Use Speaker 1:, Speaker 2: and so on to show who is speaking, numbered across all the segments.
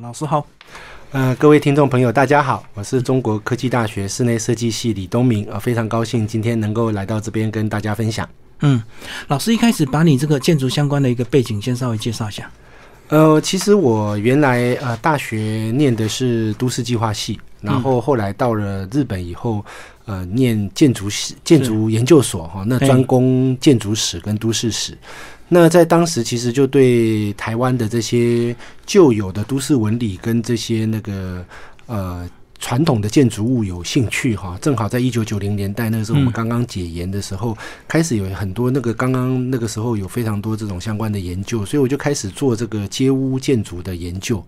Speaker 1: 老师好，
Speaker 2: 呃，各位听众朋友，大家好，我是中国科技大学室内设计系李东明，呃，非常高兴今天能够来到这边跟大家分享。
Speaker 1: 嗯，老师一开始把你这个建筑相关的一个背景先稍微介绍一下。
Speaker 2: 呃，其实我原来呃大学念的是都市计划系，然后后来到了日本以后，呃，念建筑系建筑研究所哈，那专攻建筑史跟都市史。那在当时，其实就对台湾的这些旧有的都市纹理跟这些那个呃传统的建筑物有兴趣哈。正好在一九九零年代那个时候，我们刚刚解严的时候，开始有很多那个刚刚那个时候有非常多这种相关的研究，所以我就开始做这个街屋建筑的研究。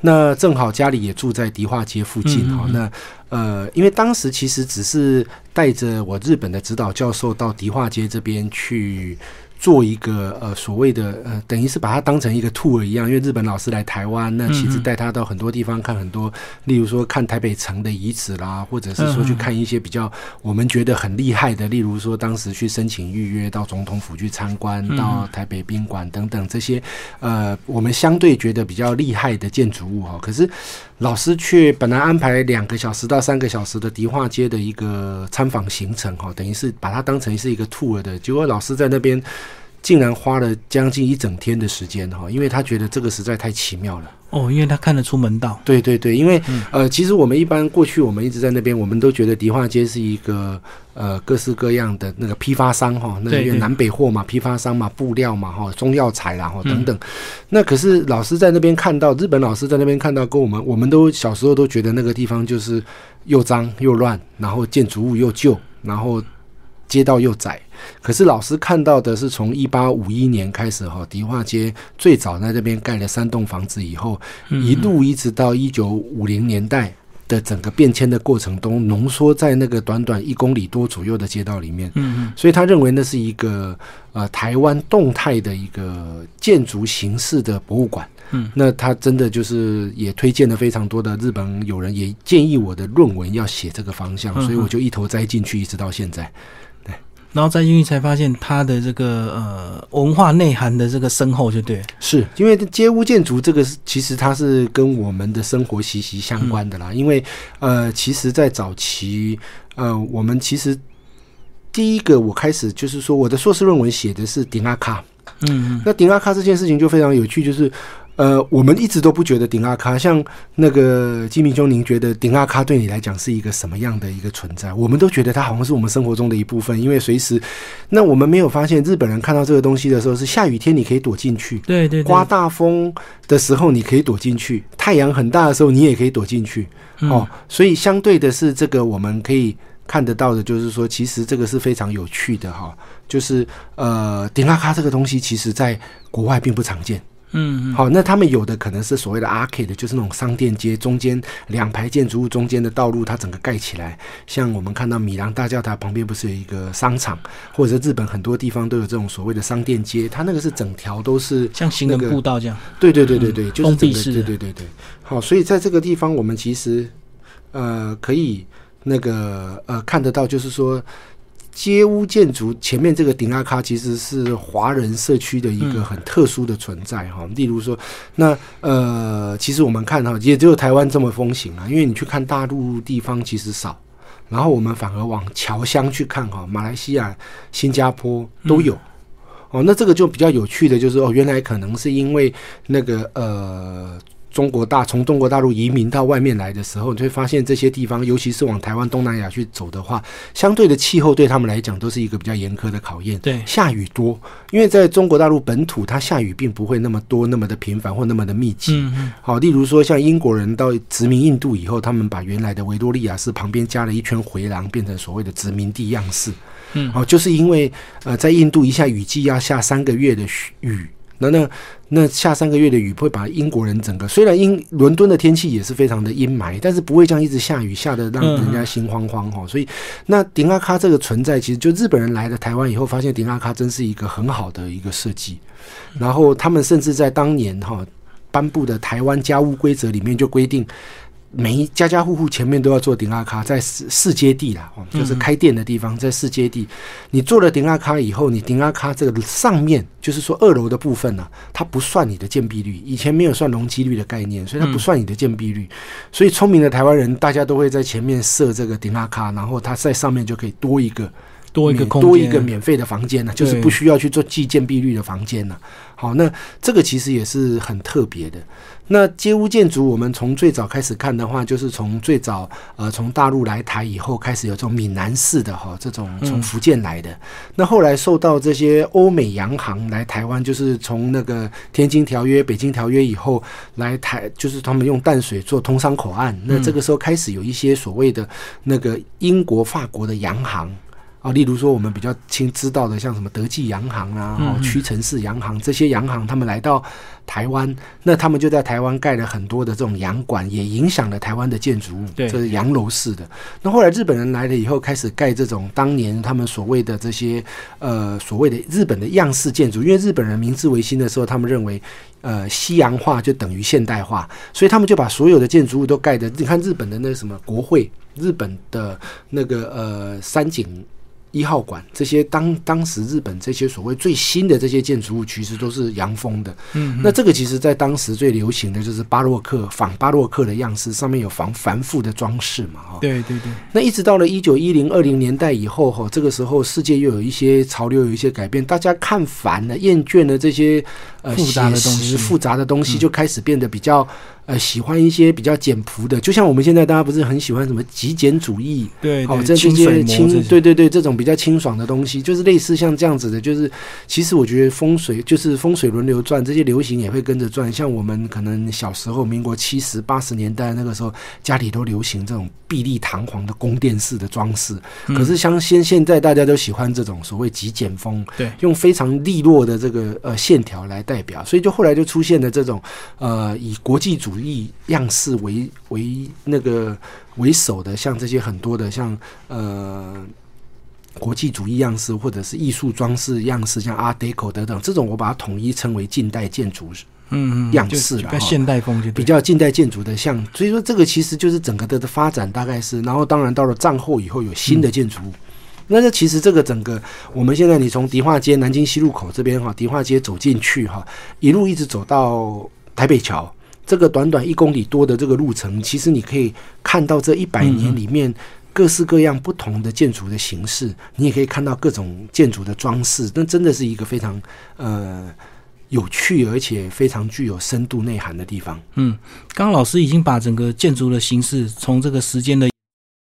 Speaker 2: 那正好家里也住在迪化街附近哈。那呃，因为当时其实只是带着我日本的指导教授到迪化街这边去。做一个呃所谓的呃，等于是把它当成一个 tour 一样，因为日本老师来台湾，那其实带他到很多地方看很多，例如说看台北城的遗址啦，或者是说去看一些比较我们觉得很厉害的，例如说当时去申请预约到总统府去参观，到台北宾馆等等这些呃，我们相对觉得比较厉害的建筑物哈。可是老师却本来安排两个小时到三个小时的迪化街的一个参访行程哈，等于是把它当成是一个 tour 的，结果老师在那边。竟然花了将近一整天的时间哈，因为他觉得这个实在太奇妙了。
Speaker 1: 哦，因为他看得出门道。
Speaker 2: 对对对，因为呃，其实我们一般过去我们一直在那边，我们都觉得迪化街是一个呃各式各样的那个批发商哈，那因为南北货嘛，批发商嘛，布料嘛哈，中药材然后等等。那可是老师在那边看到，日本老师在那边看到，跟我们我们都小时候都觉得那个地方就是又脏又乱，然后建筑物又旧，然后。街道又窄，可是老师看到的是从一八五一年开始哈，迪化街最早在这边盖了三栋房子以后，一路一直到一九五零年代的整个变迁的过程中，浓缩在那个短短一公里多左右的街道里面。嗯嗯，所以他认为那是一个呃台湾动态的一个建筑形式的博物馆。嗯，那他真的就是也推荐了非常多的日本友人，也建议我的论文要写这个方向，所以我就一头栽进去，一直到现在。
Speaker 1: 然后再进去才发现它的这个呃文化内涵的这个深厚，就对，
Speaker 2: 是因为街屋建筑这个是其实它是跟我们的生活息息相关的啦。因为呃，其实，在早期呃，我们其实第一个我开始就是说，我的硕士论文写的是顶阿卡，嗯，那顶阿卡这件事情就非常有趣，就是。呃，我们一直都不觉得顶阿卡像那个金明兄，您觉得顶阿卡对你来讲是一个什么样的一个存在？我们都觉得它好像是我们生活中的一部分，因为随时，那我们没有发现日本人看到这个东西的时候，是下雨天你可以躲进去，
Speaker 1: 对对，
Speaker 2: 刮大风的时候你可以躲进去，太阳很大的时候你也可以躲进去，哦，所以相对的是这个我们可以看得到的，就是说其实这个是非常有趣的哈，就是呃顶阿卡这个东西，其实在国外并不常见。嗯，好，那他们有的可能是所谓的 arcade，就是那种商店街中间两排建筑物中间的道路，它整个盖起来，像我们看到米兰大教堂旁边不是有一个商场，或者日本很多地方都有这种所谓的商店街，它那个是整条都是
Speaker 1: 像行人步道这样。
Speaker 2: 对对对对对，就是
Speaker 1: 整个
Speaker 2: 对对对对。好，所以在这个地方，我们其实呃可以那个呃看得到，就是说。街屋建筑前面这个顶阿卡其实是华人社区的一个很特殊的存在哈。例如说，那呃，其实我们看哈，也只有台湾这么风行啊。因为你去看大陆地方其实少，然后我们反而往侨乡去看哈，马来西亚、新加坡都有哦。那这个就比较有趣的就是哦，原来可能是因为那个呃。中国大从中国大陆移民到外面来的时候，你会发现这些地方，尤其是往台湾、东南亚去走的话，相对的气候对他们来讲都是一个比较严苛的考验。
Speaker 1: 对，
Speaker 2: 下雨多，因为在中国大陆本土，它下雨并不会那么多、那么的频繁或那么的密集。嗯嗯。好，例如说像英国人到殖民印度以后，他们把原来的维多利亚市旁边加了一圈回廊，变成所谓的殖民地样式。嗯。哦，就是因为呃，在印度一下雨季要下三个月的雨。那那那下三个月的雨会把英国人整个虽然英伦敦的天气也是非常的阴霾，但是不会这样一直下雨下的让人家心慌慌哈。所以那顶阿卡这个存在，其实就日本人来了台湾以后，发现顶阿卡真是一个很好的一个设计。然后他们甚至在当年哈颁布的台湾家务规则里面就规定，每一家家户户前面都要做顶阿卡，在四四阶地啦，哦，就是开店的地方，在四阶地，你做了顶阿卡以后，你顶阿卡这个上面，就是说二楼的部分呢，它不算你的建蔽率，以前没有算容积率的概念，所以它不算你的建蔽率，所以聪明的台湾人，大家都会在前面设这个顶阿卡，然后它在上面就可以多一个。
Speaker 1: 多一个空
Speaker 2: 多一个免费的房间呢，就是不需要去做计件蔽率的房间呢。好，那这个其实也是很特别的。那街屋建筑，我们从最早开始看的话，就是从最早呃从大陆来台以后开始有这种闽南式的哈，这种从福建来的。那后来受到这些欧美洋行来台湾，就是从那个天津条约、北京条约以后来台，就是他们用淡水做通商口岸。那这个时候开始有一些所谓的那个英国、法国的洋行。啊，例如说我们比较亲知道的，像什么德记洋行啊、哦屈臣氏洋行这些洋行，他们来到台湾，那他们就在台湾盖了很多的这种洋馆，也影响了台湾的建筑物，这是洋楼式的。那后来日本人来了以后，开始盖这种当年他们所谓的这些呃所谓的日本的样式建筑，因为日本人明治维新的时候，他们认为呃西洋化就等于现代化，所以他们就把所有的建筑物都盖的。你看日本的那什么国会，日本的那个呃山景。一号馆这些当当时日本这些所谓最新的这些建筑物，其实都是洋风的。嗯，那这个其实在当时最流行的就是巴洛克仿巴洛克的样式，上面有防繁复的装饰嘛。哈，
Speaker 1: 对对对。
Speaker 2: 那一直到了一九一零二零年代以后，哈，这个时候世界又有一些潮流，有一些改变，大家看烦了、厌倦了这些呃
Speaker 1: 复杂的东西，
Speaker 2: 复杂的东西就开始变得比较。呃，喜欢一些比较简朴的，就像我们现在大家不是很喜欢什么极简主义，
Speaker 1: 对，
Speaker 2: 哦这这些清，对对对，这种比较清爽的东西，就是类似像这样子的，就是其实我觉得风水就是风水轮流转，这些流行也会跟着转。像我们可能小时候，民国七十八十年代那个时候，家里都流行这种碧丽堂皇的宫殿式的装饰，可是像现现在大家都喜欢这种所谓极简风，
Speaker 1: 对，
Speaker 2: 用非常利落的这个呃线条来代表，所以就后来就出现了这种呃以国际主。义样式为为那个为首的，像这些很多的，像呃国际主义样式，或者是艺术装饰样式，像 Art Deco 等等，这种我把它统一称为近代建筑，嗯样式了，
Speaker 1: 现代风就
Speaker 2: 比较近代建筑的像，所以说这个其实就是整个的的发展大概是，然后当然到了战后以后有新的建筑物，那这其实这个整个我们现在你从迪化街南京西路口这边哈，迪化街走进去哈，一路一直走到台北桥。这个短短一公里多的这个路程，其实你可以看到这一百年里面各式各样不同的建筑的形式，你也可以看到各种建筑的装饰，那真的是一个非常呃有趣而且非常具有深度内涵的地方。
Speaker 1: 嗯，刚刚老师已经把整个建筑的形式从这个时间的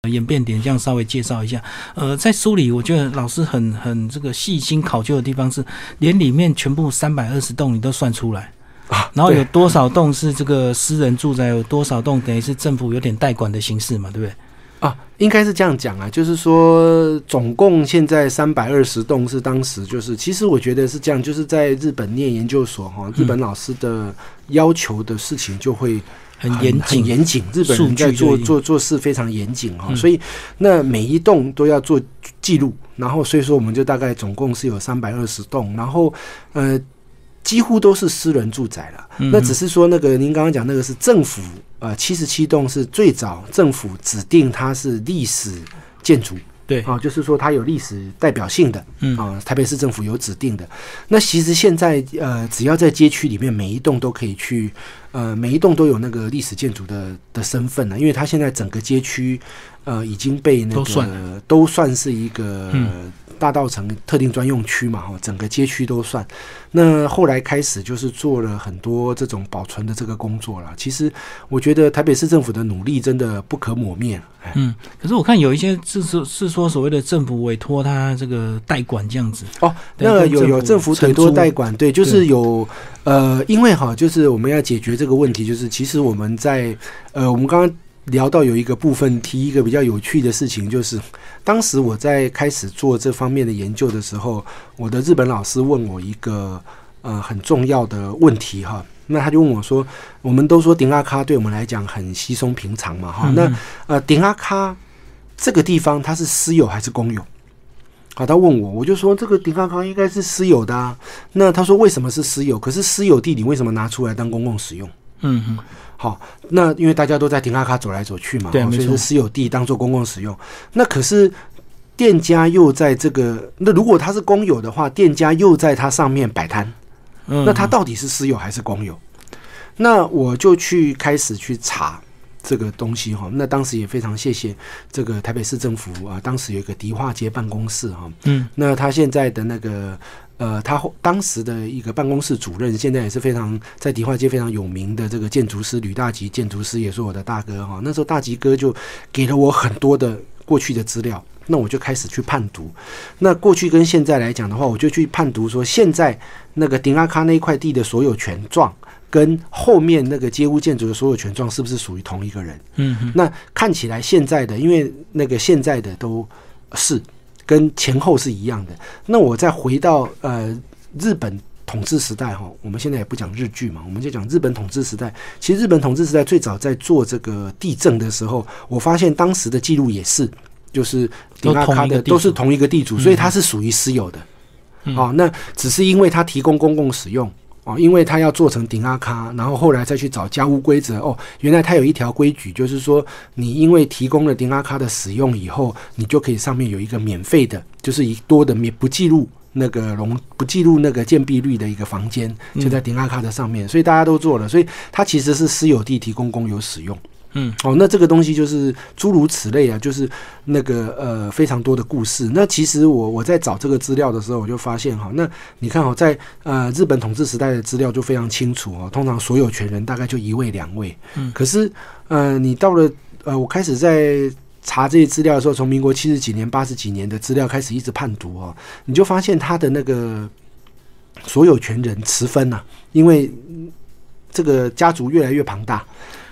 Speaker 1: 演变点这样稍微介绍一下。呃，在书里我觉得老师很很这个细心考究的地方是，连里面全部三百二十栋你都算出来。啊，然后有多少栋是这个私人住宅？有多少栋等于是政府有点代管的形式嘛？对不对？
Speaker 2: 啊，应该是这样讲啊，就是说总共现在三百二十栋是当时就是，其实我觉得是这样，就是在日本念研究所哈，日本老师的要求的事情就会
Speaker 1: 很严谨，
Speaker 2: 严谨。日本人在做做做事非常严谨哈，所以那每一栋都要做记录，然后所以说我们就大概总共是有三百二十栋，然后呃。几乎都是私人住宅了，那只是说那个您刚刚讲那个是政府，呃，七十七栋是最早政府指定它是历史建筑，
Speaker 1: 对，
Speaker 2: 啊，就是说它有历史代表性的，嗯啊，台北市政府有指定的。那其实现在呃，只要在街区里面，每一栋都可以去，呃，每一栋都有那个历史建筑的的身份呢，因为它现在整个街区，呃，已经被那个都算是一个。大道城特定专用区嘛，哈，整个街区都算。那后来开始就是做了很多这种保存的这个工作了。其实我觉得台北市政府的努力真的不可磨灭。
Speaker 1: 嗯，可是我看有一些是说，是说所谓的政府委托他这个代管这样子。
Speaker 2: 哦，那个有有政府委托代管，对，就是有呃，因为哈，就是我们要解决这个问题，就是其实我们在呃，我们刚刚。聊到有一个部分，提一个比较有趣的事情，就是当时我在开始做这方面的研究的时候，我的日本老师问我一个呃很重要的问题哈，那他就问我说：“我们都说顶阿卡对我们来讲很稀松平常嘛哈，那呃顶阿卡这个地方它是私有还是公有？”好，他问我，我就说这个顶阿卡应该是私有的。那他说为什么是私有？可是私有地你为什么拿出来当公共使用？嗯哼。好，那因为大家都在停阿卡走来走去嘛，
Speaker 1: 对，没错，
Speaker 2: 私有地当做公共使用。那可是店家又在这个，那如果他是公有的话，店家又在它上面摆摊，那他到底是私有还是公有？那我就去开始去查这个东西哈。那当时也非常谢谢这个台北市政府啊，当时有一个迪化街办公室哈，嗯，那他现在的那个。呃，他当时的一个办公室主任，现在也是非常在迪化街非常有名的这个建筑师吕大吉建筑师，也是我的大哥哈。那时候大吉哥就给了我很多的过去的资料，那我就开始去判读。那过去跟现在来讲的话，我就去判读说，现在那个丁阿卡那一块地的所有权状，跟后面那个街屋建筑的所有权状是不是属于同一个人？嗯，那看起来现在的，因为那个现在的都是。跟前后是一样的。那我再回到呃日本统治时代哈，我们现在也不讲日剧嘛，我们就讲日本统治时代。其实日本统治时代最早在做这个地震的时候，我发现当时的记录也是，就是
Speaker 1: 迪拉卡的
Speaker 2: 都是同一个地主，所以它是属于私有的。哦，那只是因为它提供公共使用。哦，因为他要做成顶阿卡，然后后来再去找家务规则。哦，原来他有一条规矩，就是说你因为提供了顶阿卡的使用以后，你就可以上面有一个免费的，就是一多的免不记录那个容不记录那个建蔽率的一个房间，就在顶阿卡的上面，所以大家都做了，所以它其实是私有地提供公有使用。嗯，哦，那这个东西就是诸如此类啊，就是那个呃非常多的故事。那其实我我在找这个资料的时候，我就发现哈，那你看哦，在呃日本统治时代的资料就非常清楚哦，通常所有权人大概就一位两位。嗯，可是呃你到了呃我开始在查这些资料的时候，从民国七十几年、八十几年的资料开始一直判读哦，你就发现他的那个所有权人持分呐，因为这个家族越来越庞大。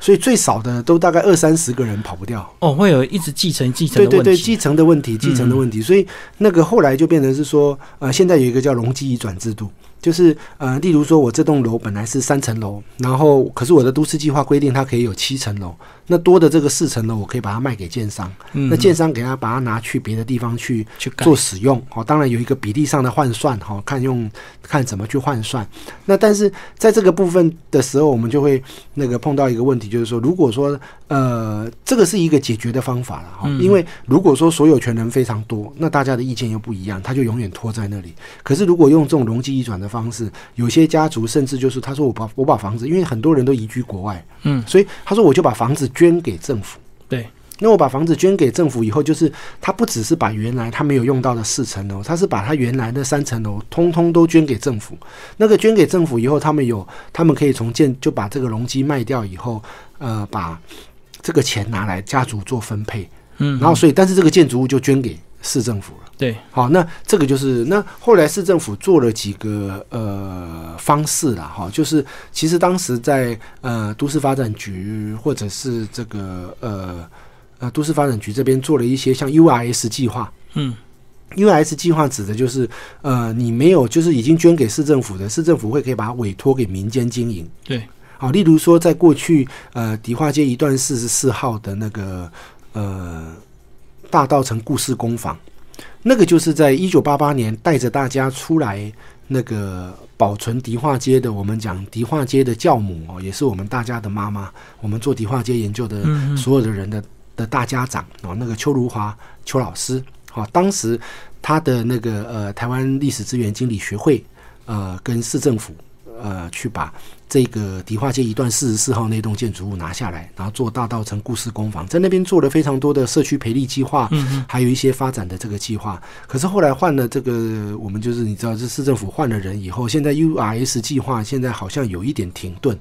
Speaker 2: 所以最少的都大概二三十个人跑不掉
Speaker 1: 哦，会有一直继承继承
Speaker 2: 对对对继承的问题，继承的问题。所以那个后来就变成是说，呃，现在有一个叫容积移转制度。就是呃，例如说，我这栋楼本来是三层楼，然后可是我的都市计划规定它可以有七层楼，那多的这个四层楼我可以把它卖给建商，那建商给他把它拿去别的地方去去做使用，哦，当然有一个比例上的换算，哈，看用看怎么去换算。那但是在这个部分的时候，我们就会那个碰到一个问题，就是说，如果说呃，这个是一个解决的方法了，哈，因为如果说所有权人非常多，那大家的意见又不一样，他就永远拖在那里。可是如果用这种容积移转的方式，有些家族甚至就是他说我把我把房子，因为很多人都移居国外，嗯，所以他说我就把房子捐给政府。
Speaker 1: 对，
Speaker 2: 那我把房子捐给政府以后，就是他不只是把原来他没有用到的四层楼，他是把他原来的三层楼通通都捐给政府。那个捐给政府以后，他们有他们可以从建就把这个容积卖掉以后，呃，把这个钱拿来家族做分配，嗯，然后所以但是这个建筑物就捐给市政府了。
Speaker 1: 对，
Speaker 2: 好，那这个就是那后来市政府做了几个呃方式啦，哈，就是其实当时在呃都市发展局或者是这个呃呃都市发展局这边做了一些像 URS 计划，嗯，URS 计划指的就是呃你没有就是已经捐给市政府的，市政府会可以把它委托给民间经营，
Speaker 1: 对，
Speaker 2: 好，例如说在过去呃迪化街一段四十四号的那个呃大道城故事工坊。那个就是在一九八八年带着大家出来那个保存迪化街的，我们讲迪化街的教母哦，也是我们大家的妈妈。我们做迪化街研究的所有的人的的大家长哦，那个邱如华邱老师哦，当时他的那个呃台湾历史资源经理学会呃跟市政府呃去把。这个迪化街一段四十四号那栋建筑物拿下来，然后做大道城故事工坊，在那边做了非常多的社区培力计划，嗯还有一些发展的这个计划。可是后来换了这个，我们就是你知道，这市政府换了人以后，现在 URS 计划现在好像有一点停顿，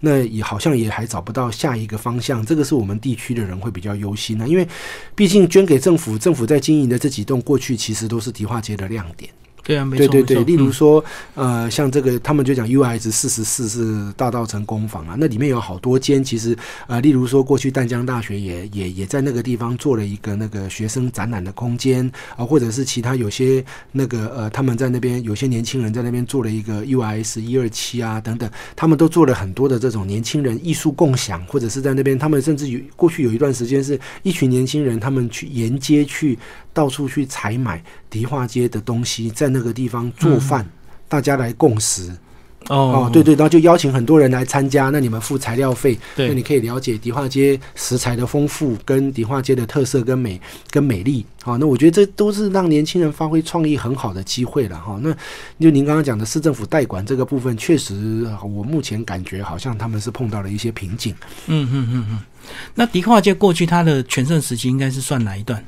Speaker 2: 那也好像也还找不到下一个方向。这个是我们地区的人会比较忧心呢，因为毕竟捐给政府，政府在经营的这几栋过去其实都是迪化街的亮点。
Speaker 1: 对啊，没错，
Speaker 2: 对对对。例如说，呃，像这个，他们就讲 UI S 四十四是大道城工坊啊，那里面有好多间。其实，呃，例如说，过去淡江大学也也也在那个地方做了一个那个学生展览的空间啊，或者是其他有些那个呃，他们在那边有些年轻人在那边做了一个 UI S 一二七啊等等，他们都做了很多的这种年轻人艺术共享，或者是在那边，他们甚至有过去有一段时间是一群年轻人，他们去沿街去。到处去采买迪化街的东西，在那个地方做饭，大家来共食，
Speaker 1: 哦，
Speaker 2: 对对，然后就邀请很多人来参加，那你们付材料费，那你可以了解迪化街食材的丰富，跟迪化街的特色跟美跟美丽。好，那我觉得这都是让年轻人发挥创意很好的机会了哈。那就您刚刚讲的市政府代管这个部分，确实我目前感觉好像他们是碰到了一些瓶颈。
Speaker 1: 嗯嗯嗯嗯。那迪化街过去它的全盛时期应该是算哪一段？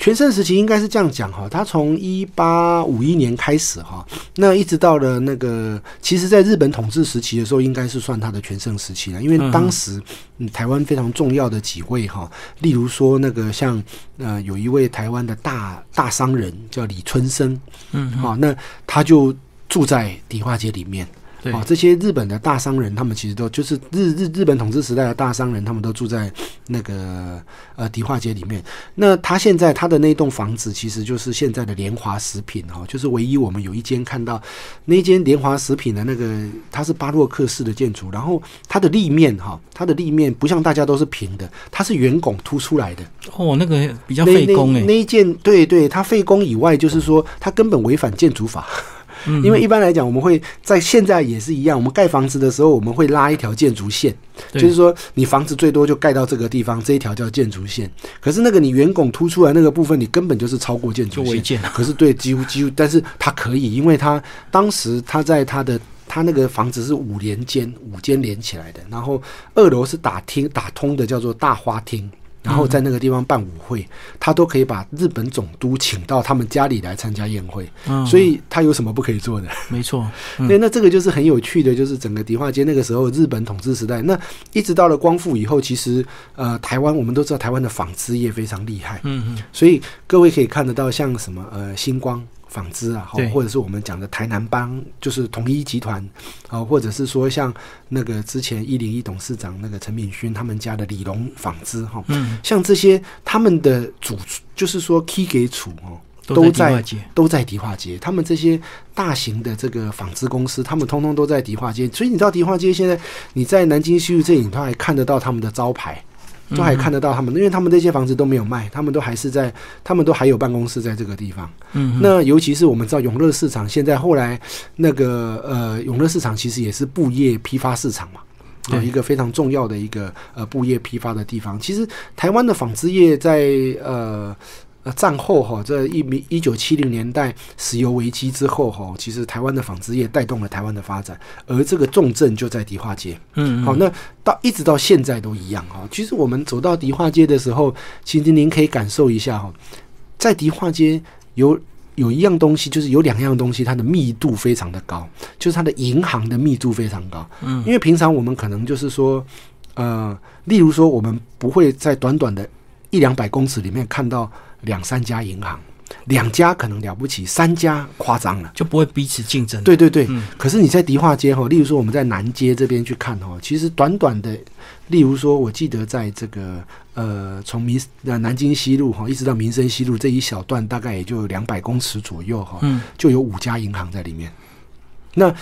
Speaker 2: 全盛时期应该是这样讲哈，他从一八五一年开始哈，那一直到了那个，其实在日本统治时期的时候，应该是算他的全盛时期了，因为当时嗯台湾非常重要的几位哈，例如说那个像呃有一位台湾的大大商人叫李春生，
Speaker 1: 嗯，
Speaker 2: 好，那他就住在迪化街里面。
Speaker 1: 哦，
Speaker 2: 这些日本的大商人，他们其实都就是日日日本统治时代的大商人，他们都住在那个呃迪化街里面。那他现在他的那栋房子，其实就是现在的联华食品哈，就是唯一我们有一间看到那间联华食品的那个，它是巴洛克式的建筑，然后它的立面哈，它的立面不像大家都是平的，它是圆拱凸出来的。
Speaker 1: 哦，那个比较费工哎，
Speaker 2: 那一件对对，它费工以外，就是说它根本违反建筑法。因为一般来讲，我们会在现在也是一样，我们盖房子的时候，我们会拉一条建筑线，就是说你房子最多就盖到这个地方，这一条叫建筑线。可是那个你圆拱凸出来那个部分，你根本就是超过建筑线。可是对，几乎几乎，但是它可以，因为它当时它在它的它那个房子是五连间，五间连起来的，然后二楼是打厅打通的，叫做大花厅。然后在那个地方办舞会，他都可以把日本总督请到他们家里来参加宴会，所以他有什么不可以做的？
Speaker 1: 没错，
Speaker 2: 对，那这个就是很有趣的，就是整个迪化街那个时候日本统治时代，那一直到了光复以后，其实呃台湾我们都知道台湾的纺织业非常厉害，
Speaker 1: 嗯嗯，
Speaker 2: 所以各位可以看得到像什么呃星光。纺织啊，或者是我们讲的台南帮，就是统一集团啊，或者是说像那个之前一零一董事长那个陈敏勋他们家的李龙纺织哈，
Speaker 1: 嗯，
Speaker 2: 像这些他们的主就是说 K 给处哦，都在都在迪化街，他们这些大型的这个纺织公司，他们通通都在迪化街，所以你到迪化街现在你在南京西路这里，都还看得到他们的招牌。都还看得到他们，因为他们这些房子都没有卖，他们都还是在，他们都还有办公室在这个地方。
Speaker 1: 嗯，
Speaker 2: 那尤其是我们知道永乐市场，现在后来那个呃永乐市场其实也是布业批发市场嘛，有一个非常重要的一个呃布业批发的地方。其实台湾的纺织业在呃。呃，战后哈，这一米一九七零年代石油危机之后哈，其实台湾的纺织业带动了台湾的发展，而这个重镇就在迪化街。
Speaker 1: 嗯，
Speaker 2: 好，那到一直到现在都一样哈。其实我们走到迪化街的时候，其实您可以感受一下哈，在迪化街有有一样东西，就是有两样东西，它的密度非常的高，就是它的银行的密度非常高。
Speaker 1: 嗯，
Speaker 2: 因为平常我们可能就是说，呃，例如说，我们不会在短短的一两百公尺里面看到。两三家银行，两家可能了不起，三家夸张了，
Speaker 1: 就不会彼此竞争。
Speaker 2: 对对对，可是你在迪化街哈，例如说我们在南街这边去看哈，其实短短的，例如说我记得在这个呃从民呃南京西路哈一直到民生西路这一小段，大概也就两百公尺左右哈，就有五家银行在里面。那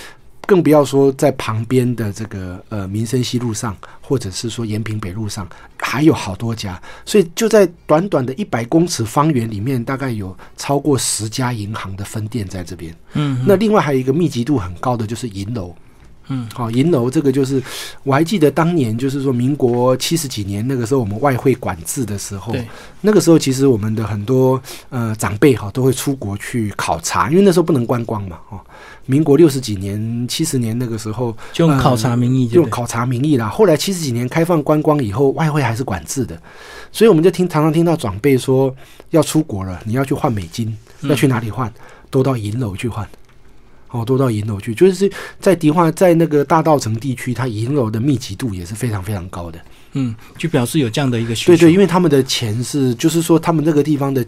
Speaker 2: 更不要说在旁边的这个呃民生西路上，或者是说延平北路上，还有好多家，所以就在短短的一百公尺方圆里面，大概有超过十家银行的分店在这边。
Speaker 1: 嗯，
Speaker 2: 那另外还有一个密集度很高的就是银楼。
Speaker 1: 嗯，
Speaker 2: 好，银楼这个就是，我还记得当年就是说民国七十几年那个时候，我们外汇管制的时候，那个时候其实我们的很多呃长辈哈都会出国去考察，因为那时候不能观光嘛，哦，民国六十几年、七十年那个时候
Speaker 1: 就用考察名义，
Speaker 2: 用考察名义啦。后来七十几年开放观光以后，外汇还是管制的，所以我们就听常常听到长辈说要出国了，你要去换美金，要去哪里换，都到银楼去换。哦，都到银楼去，就是在迪化，在那个大道城地区，它银楼的密集度也是非常非常高的。
Speaker 1: 嗯，就表示有这样的一个需
Speaker 2: 求。对对，因为他们的钱是，就是说他们那个地方的，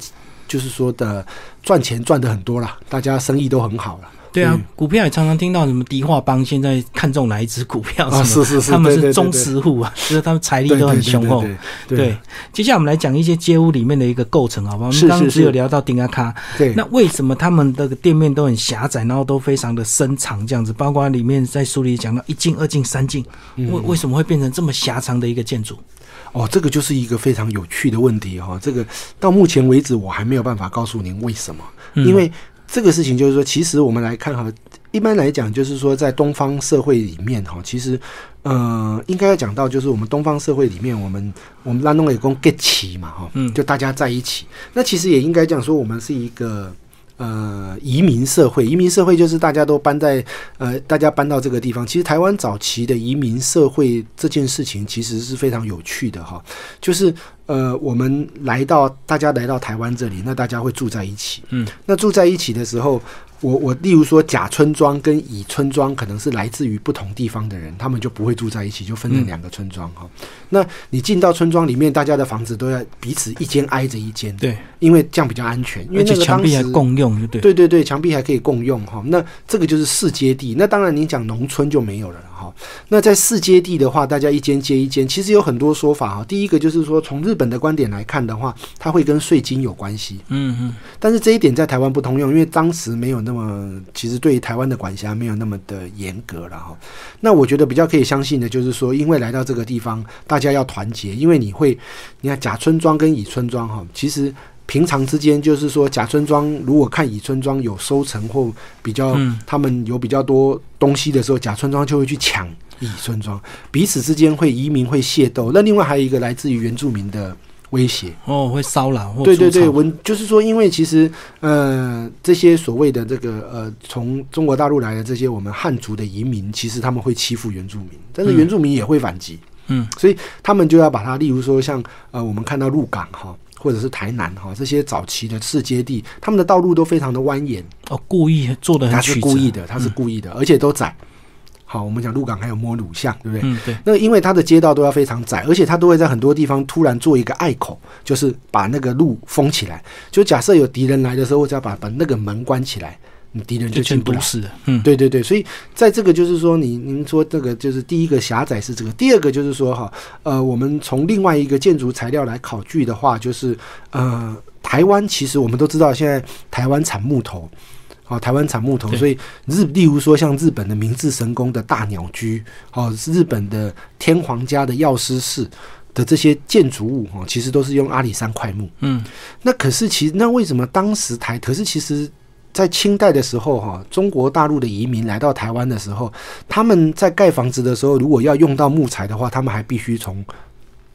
Speaker 2: 就是说的赚钱赚的很多啦，大家生意都很好了。
Speaker 1: 对啊，股票也常常听到什么迪化帮现在看中哪一只股票
Speaker 2: 啊？是是是，
Speaker 1: 他们是中实户啊，就是他们财力都很雄厚。
Speaker 2: 对，
Speaker 1: 接下来我们来讲一些街屋里面的一个构成，好不好？我们刚刚只有聊到丁阿卡，
Speaker 2: 对，
Speaker 1: 那为什么他们的店面都很狭窄，然后都非常的深长这样子？包括里面在书里讲到一进、二进、三进，为为什么会变成这么狭长的一个建筑？
Speaker 2: 哦，这个就是一个非常有趣的问题哈。这个到目前为止我还没有办法告诉您为什么，因为。这个事情就是说，其实我们来看哈，一般来讲，就是说在东方社会里面哈，其实呃，应该要讲到就是我们东方社会里面，我们我们拉弄也共 get 齐嘛哈，
Speaker 1: 嗯
Speaker 2: 就大家在一起。那其实也应该讲说，我们是一个。呃，移民社会，移民社会就是大家都搬在呃，大家搬到这个地方。其实台湾早期的移民社会这件事情，其实是非常有趣的哈。就是呃，我们来到大家来到台湾这里，那大家会住在一起。
Speaker 1: 嗯，
Speaker 2: 那住在一起的时候，我我例如说甲村庄跟乙村庄可能是来自于不同地方的人，他们就不会住在一起，就分成两个村庄哈。那你进到村庄里面，大家的房子都要彼此一间挨着一间，
Speaker 1: 对，
Speaker 2: 因为这样比较安全。因为
Speaker 1: 而且
Speaker 2: 那个
Speaker 1: 墙壁还共用，就对。
Speaker 2: 对对对，墙壁还可以共用哈。那这个就是四阶地。那当然，你讲农村就没有了哈。那在四阶地的话，大家一间接一间，其实有很多说法哈。第一个就是说，从日本的观点来看的话，它会跟税金有关系。
Speaker 1: 嗯嗯，
Speaker 2: 但是这一点在台湾不通用，因为当时没有那么，其实对于台湾的管辖没有那么的严格了哈。那我觉得比较可以相信的就是说，因为来到这个地方，大家要团结，因为你会，你看甲村庄跟乙村庄哈，其实平常之间就是说，甲村庄如果看乙村庄有收成或比较，
Speaker 1: 嗯
Speaker 2: 他们有比较多东西的时候，甲村庄就会去抢乙村庄，彼此之间会移民会械斗。那另外还有一个来自于原住民的威胁。
Speaker 1: 哦，会骚扰或
Speaker 2: 对对对，文就是说，因为其实呃，这些所谓的这个呃，从中国大陆来的这些我们汉族的移民，其实他们会欺负原住民，但是
Speaker 1: 嗯。
Speaker 2: 原住民也会反击，
Speaker 1: 嗯，
Speaker 2: 所以他们就要把它，例如说像呃，我们看到鹿港哈，或者是台南哈这些早期的市街地，他们的道路都非常的蜿蜒，
Speaker 1: 哦，故意做的
Speaker 2: 他是故意的，他是故意的，而且都窄。好，我们讲鹿港还有摸乳巷，对不对？
Speaker 1: 嗯，对，
Speaker 2: 那因为它的街道都要非常窄，而且它都会在很多地方突然做一个隘口，就是把那个路封起来。就假设有敌人来的时候，我只要把把那个门关起来，你敌人
Speaker 1: 就
Speaker 2: 就进不了。
Speaker 1: 嗯，
Speaker 2: 对对对，所以在这个就是说，你您说这个就是第一个狭窄是这个，第二个就是说哈，呃，我们从另外一个建筑材料来考据的话，就是呃，台湾其实我们都知道，现在台湾产木头。哦，台湾产木头，所以日例如说像日本的明治神宫的大鸟居，哦，日本的天皇家的药师寺的这些建筑物，哦，其实都是用阿里山块木。
Speaker 1: 嗯，
Speaker 2: 那可是其实那为什么当时台？可是其实，在清代的时候，哈，中国大陆的移民来到台湾的时候，他们在盖房子的时候，如果要用到木材的话，他们还必须从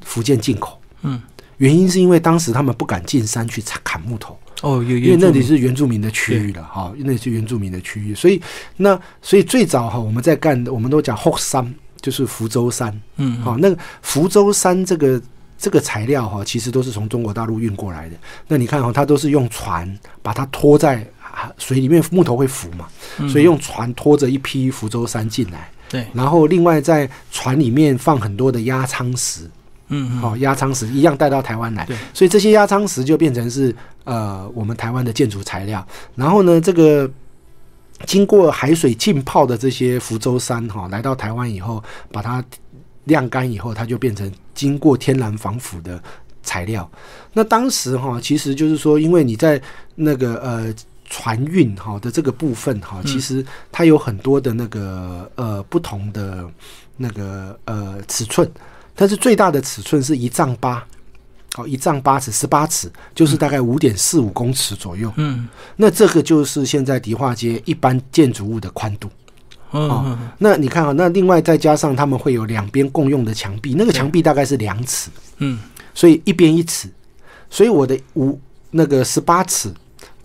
Speaker 2: 福建进口。
Speaker 1: 嗯，
Speaker 2: 原因是因为当时他们不敢进山去砍砍木头。
Speaker 1: 哦，有
Speaker 2: 因为那里
Speaker 1: 是
Speaker 2: 是原住民的区域了，哈，那里是原住民的区域，所以那所以最早哈，我们在干的，我们都讲后山，就是福州山，
Speaker 1: 嗯，
Speaker 2: 好，那个福州山这个这个材料哈，其实都是从中国大陆运过来的。那你看哈，它都是用船把它拖在啊水里面，木头会浮嘛，
Speaker 1: 嗯。
Speaker 2: 所以用船拖着一批福州山进来，
Speaker 1: 对，
Speaker 2: 然后另外在船里面放很多的压舱石，
Speaker 1: 嗯嗯，
Speaker 2: 好、压舱石一样带到台湾来
Speaker 1: 对，
Speaker 2: 所以这些压舱石就变成是呃我们台湾的建筑材料。然后呢，这个经过海水浸泡的这些福州山哈、来到台湾以后，把它晾干以后，它就变成经过天然防腐的材料。那当时哈、其实就是说，因为你在那个呃。船运哈的这个部分哈，其实它有很多的那个呃不同的那个呃尺寸，但是最大的尺寸是一丈八，哦，一丈八尺，十八尺，就是大概五点四五公尺左右。
Speaker 1: 嗯。
Speaker 2: 那这个就是现在迪化街一般建筑物的宽度。
Speaker 1: 嗯
Speaker 2: 哦
Speaker 1: 嗯，
Speaker 2: 那你看啊，那另外再加上他们会有两边共用的墙壁，那个墙壁大概是两尺，
Speaker 1: 嗯。
Speaker 2: 所以一边一尺，所以我的五那个十八尺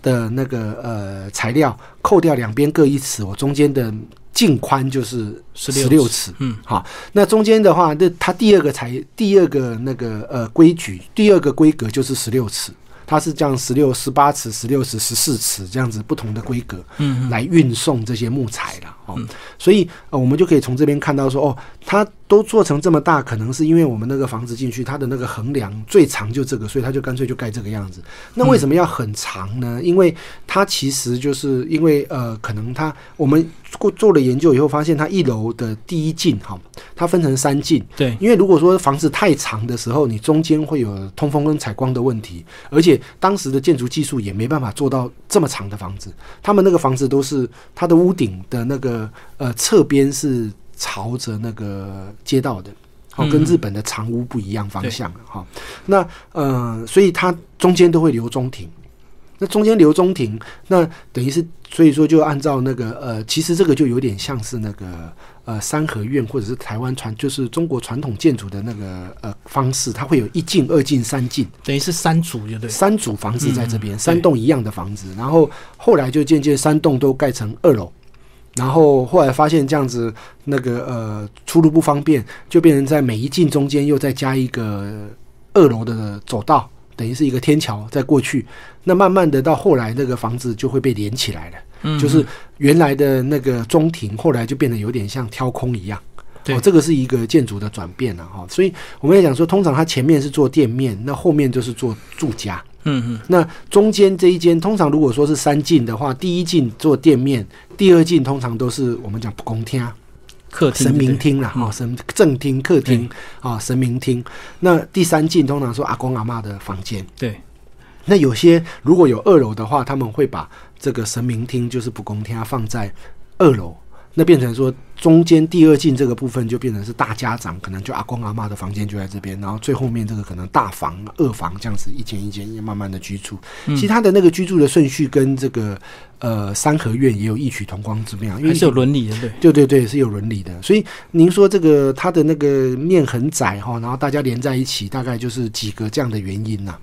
Speaker 2: 的那个呃材料扣掉两边各一尺，我中间的净宽就是十六尺。
Speaker 1: 嗯，
Speaker 2: 好，那中间的话，那它第二个才第二个那个呃规矩，第二个规格就是十六尺，它是这样十六、十八尺、十六尺、十四尺这样子不同的规格，
Speaker 1: 嗯
Speaker 2: 来运送这些木材了。哦，所以呃，我们就可以从这边看到说，哦，它都做成这么大，可能是因为我们那个房子进去，它的那个横梁最长就这个，所以它就干脆就盖这个样子。那为什么要很长呢？因为它其实就是因为呃，可能它我们过做了研究以后，发现它一楼的第一进哈，它分成三进。
Speaker 1: 对，
Speaker 2: 因为如果说房子太长的时候，你中间会有通风跟采光的问题，而且当时的建筑技术也没办法做到这么长的房子。他们那个房子都是它的屋顶的那个呃侧边是朝着那个街道的。好，跟
Speaker 1: 嗯
Speaker 2: 日本的长屋不一样方向哈、那呃，所以它中间都会留中庭，那中间留中庭，那等于是所以说就按照那个呃，其实这个就有点像是那个呃三合院或者是台湾传就是中国传统建筑的那个呃方式，它会有一进、二进、三进，
Speaker 1: 等于是三组，就对，
Speaker 2: 三组房子在这边，
Speaker 1: 嗯
Speaker 2: 三栋一样的房子，然后后来就渐渐三栋都盖成二楼。然后后来发现这样子，那个呃出入不方便，就变成在每一进中间又再加一个二楼的走道，等于是一个天桥再过去。那慢慢的到后来，那个房子就会被连起来了，
Speaker 1: 嗯
Speaker 2: 就是原来的那个中庭，后来就变得有点像挑空一样。
Speaker 1: 对
Speaker 2: 哦，这个是一个建筑的转变了哈、所以我们也讲说，通常它前面是做店面，那后面就是做住家。
Speaker 1: 嗯嗯，
Speaker 2: 那中间这一间，通常如果说是三进的话，第一进做店面，第二进通常都是我们讲公厅、
Speaker 1: 客厅
Speaker 2: 神明厅啦，哈、神正厅、客厅啊、神明厅。那第三进通常说阿公阿妈的房间。
Speaker 1: 对，
Speaker 2: 那有些如果有二楼的话，他们会把这个神明厅就是不公厅放在二楼，那变成说中间第二进这个部分就变成是大家长，可能就阿公阿妈的房间就在这边，然后最后面这个可能大房、二房这样子一间一间慢慢的居住。
Speaker 1: 嗯
Speaker 2: 其实它的那个居住的顺序跟这个呃三合院也有异曲同工之妙，因为
Speaker 1: 是有伦理的，对，
Speaker 2: 对对对，是有伦理的。所以您说这个它的那个面很窄哈，然后大家连在一起，大概就是几个这样的原因呐、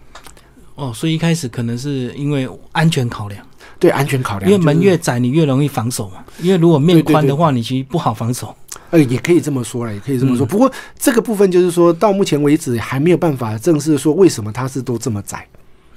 Speaker 1: 哦，所以一开始可能是因为安全考量，
Speaker 2: 对安全考量，
Speaker 1: 因为门越窄，你越容易防守嘛。因为如果面宽的话，你其实不好防守。
Speaker 2: 呃，也可以这么说了，也可以这么说。
Speaker 1: 嗯
Speaker 2: 不过这个部分就是说到目前为止还没有办法正式说为什么它是都这么窄、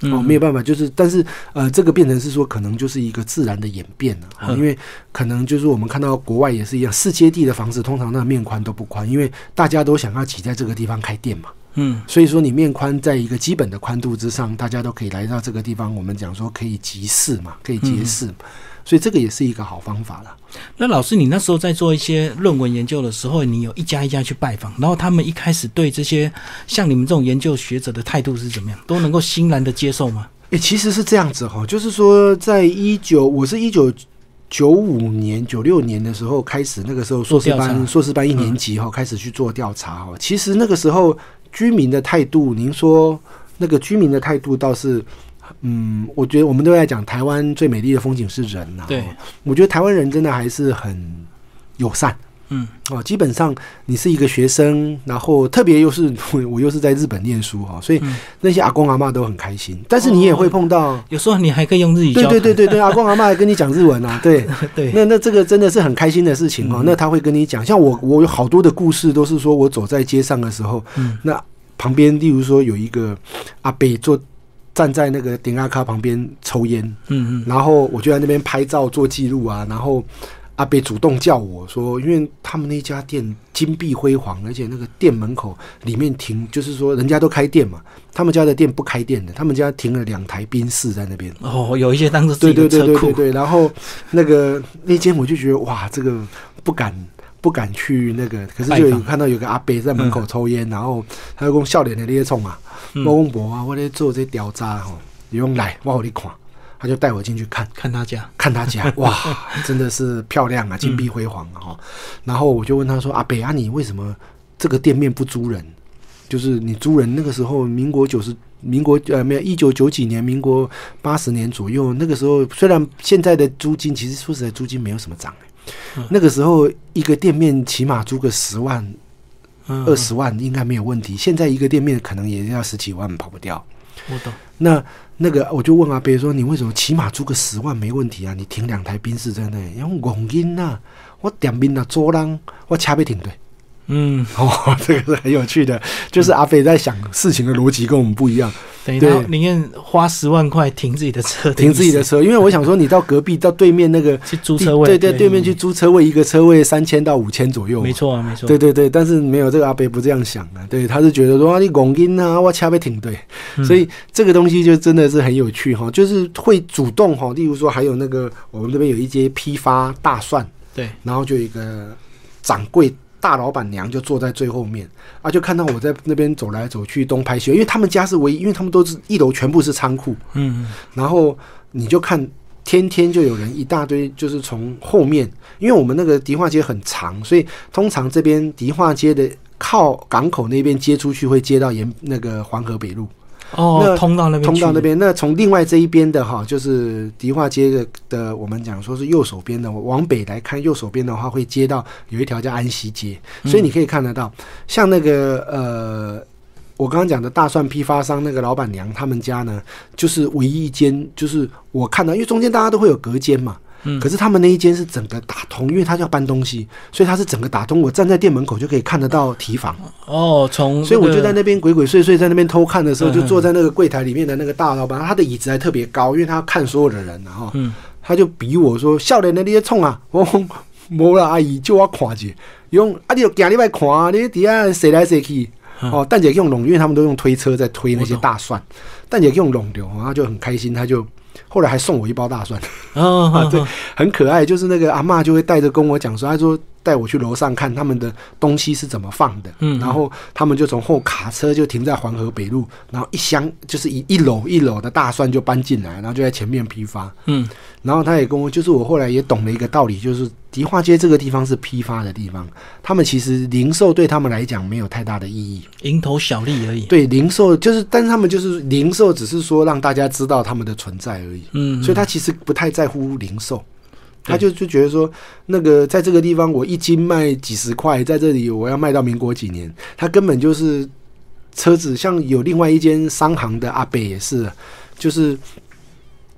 Speaker 1: 嗯，
Speaker 2: 哦，没有办法，就是但是呃，这个变成是说可能就是一个自然的演变了、哦
Speaker 1: 嗯
Speaker 2: 因为可能就是我们看到国外也是一样，四阶地的房子通常那个面宽都不宽，因为大家都想要挤在这个地方开店嘛。
Speaker 1: 嗯，
Speaker 2: 所以说你面宽在一个基本的宽度之上，大家都可以来到这个地方。我们讲说可以集市嘛，可以结市嘛，所以这个也是一个好方法了。
Speaker 1: 那老师，你那时候在做一些论文研究的时候，你有一家一家去拜访，然后他们一开始对这些像你们这种研究学者的态度是怎么样？都能够欣然的接受吗？
Speaker 2: 诶，其实是这样子哈，就是说在一九，我是一九。九五年、九六年的时候开始，那个时候硕士班硕士班一年级哈、开始去做调查哈。其实那个时候居民的态度，您说那个居民的态度倒是，嗯，我觉得我们都在讲台湾最美丽的风景是人呐、
Speaker 1: 对
Speaker 2: 哦，我觉得台湾人真的还是很友善。
Speaker 1: 嗯，
Speaker 2: 哦，基本上你是一个学生，然后特别又是我我又是在日本念书哈，所以
Speaker 1: 嗯
Speaker 2: 那些阿公阿妈都很开心。但是你也会碰到，
Speaker 1: 有时候你还可以用日语交
Speaker 2: 对。对对对对，阿公阿妈还跟你讲日文啊，对，
Speaker 1: 对
Speaker 2: 那那这个真的是很开心的事情哦。那他会跟你讲，像我我有好多的故事都是说我走在街上的时候，
Speaker 1: 嗯
Speaker 2: 那旁边例如说有一个阿伯坐站在那个顶阿卡旁边抽烟，
Speaker 1: 嗯嗯，
Speaker 2: 然后我就在那边拍照做记录啊，然后阿伯主动叫我说，因为他们那家店金碧辉煌，而且那个店门口里面停，就是说人家都开店嘛，他们家的店不开店的，他们家停了两台宾士在那边。
Speaker 1: 哦，有一些当时自
Speaker 2: 对对对对对，对，然后那个那间我就觉得哇，这个不敢不敢去那个，可是就有看到有个阿伯在门口抽烟，然后他就跟我笑脸的咧冲啊，
Speaker 1: 嗯。
Speaker 2: 我讲无啊，我在做这调查吼，你用来我给你看，他就带我进去看。
Speaker 1: 看他家，
Speaker 2: 看他家，哇，真的是漂亮啊，金碧辉煌啊！哈、然后我就问他说：“阿北啊，你为什么这个店面不租人？就是你租人那个时候，民国九十，民国呃没有一九九几年，民国八十年左右，那个时候虽然现在的租金其实说实在租金没有什么涨、欸
Speaker 1: 嗯
Speaker 2: 那个时候一个店面起码租个十万、
Speaker 1: 嗯，
Speaker 2: 二十万应该没有问题，现在一个店面可能也要十几万，跑不掉。
Speaker 1: 我懂。
Speaker 2: 那那个我就问阿伯说：“你为什么起码租个十万没问题啊？你停两台宾士在那里，因为我因呐，我店面啊做人，我车没停对。
Speaker 1: 嗯，
Speaker 2: 哦，这个是很有趣的，就是阿北在想事情的逻辑跟我们不一样，
Speaker 1: 等于
Speaker 2: 对
Speaker 1: 他宁愿花十万块停自己的车，
Speaker 2: 停自己的车，因为我想说你到隔壁到对面那个
Speaker 1: 去租车位，
Speaker 2: 对对，对面去租车位，一个车位三千到五千左右嘛，
Speaker 1: 没错啊，没错。
Speaker 2: 对对对，但是没有这个阿北不这样想啊，对，他是觉得说啊，你拱音啊，我掐被停对，
Speaker 1: 嗯。
Speaker 2: 所以这个东西就真的是很有趣哈，就是会主动哈，例如说还有那个我们这边有一些批发大蒜，
Speaker 1: 对，
Speaker 2: 然后就有一个掌柜大老板娘就坐在最后面啊，就看到我在那边走来走去东拍西，因为他们家是唯一，因为他们都是一楼全部是仓库，
Speaker 1: 嗯，
Speaker 2: 然后你就看天天就有人一大堆，就是从后面，因为我们那个迪化街很长，所以通常这边迪化街的靠港口那边接出去会接到沿那个黄河北路，
Speaker 1: 哦，
Speaker 2: 那
Speaker 1: 通到那边，
Speaker 2: 通到那边。那从另外这一边的哈，就是迪化街的的，我们讲说是右手边的，往北来看，右手边的话会接到有一条叫安溪街，所以你可以看得到，像那个呃，我刚刚讲的大蒜批发商那个老板娘他们家呢，就是唯一一间，就是我看到，因为中间大家都会有隔间嘛。
Speaker 1: 嗯
Speaker 2: 可是他们那一间是整个打通，因为他要搬东西，所以他是整个打通。我站在店门口就可以看得到提房，
Speaker 1: 哦，从
Speaker 2: 所以我就在那边鬼鬼祟祟在那边偷看的时候，
Speaker 1: 嗯
Speaker 2: 就坐在那个柜台里面的那个大老板，他的椅子还特别高，因为他要看所有的人，然后
Speaker 1: 嗯
Speaker 2: 他就比我说：“笑脸的那些冲啊！”我说：“无啦，阿姨，就我看者，用啊，你就行你来看啊，你底下谁来谁去。”
Speaker 1: 嗯
Speaker 2: 哦，蛋姐用拢，因为他们都用推车在推那些大蒜，蛋姐用拢流，然后就很开心，他就后来还送我一包大蒜。
Speaker 1: 哦，
Speaker 2: 啊对
Speaker 1: 哦
Speaker 2: 很可爱，就是那个阿嬷就会带着跟我讲说，她说带我去楼上看他们的东西是怎么放的，
Speaker 1: 嗯
Speaker 2: 然后他们就从后卡车就停在黄河北路，然后一箱就是一一篓一篓的大蒜就搬进来，然后就在前面批发，
Speaker 1: 嗯。
Speaker 2: 然后他也跟我，就是我后来也懂了一个道理，就是迪化街这个地方是批发的地方，他们其实零售对他们来讲没有太大的意义，
Speaker 1: 蝇头小利而已。
Speaker 2: 对零售就是，但是他们就是零售只是说让大家知道他们的存在而已，
Speaker 1: 嗯，
Speaker 2: 所以他其实不太在乎零售，他就就觉得说，那个在这个地方我一斤卖几十块，在这里我要卖到民国几年，他根本就是车子。像有另外一间商行的阿北也是，就是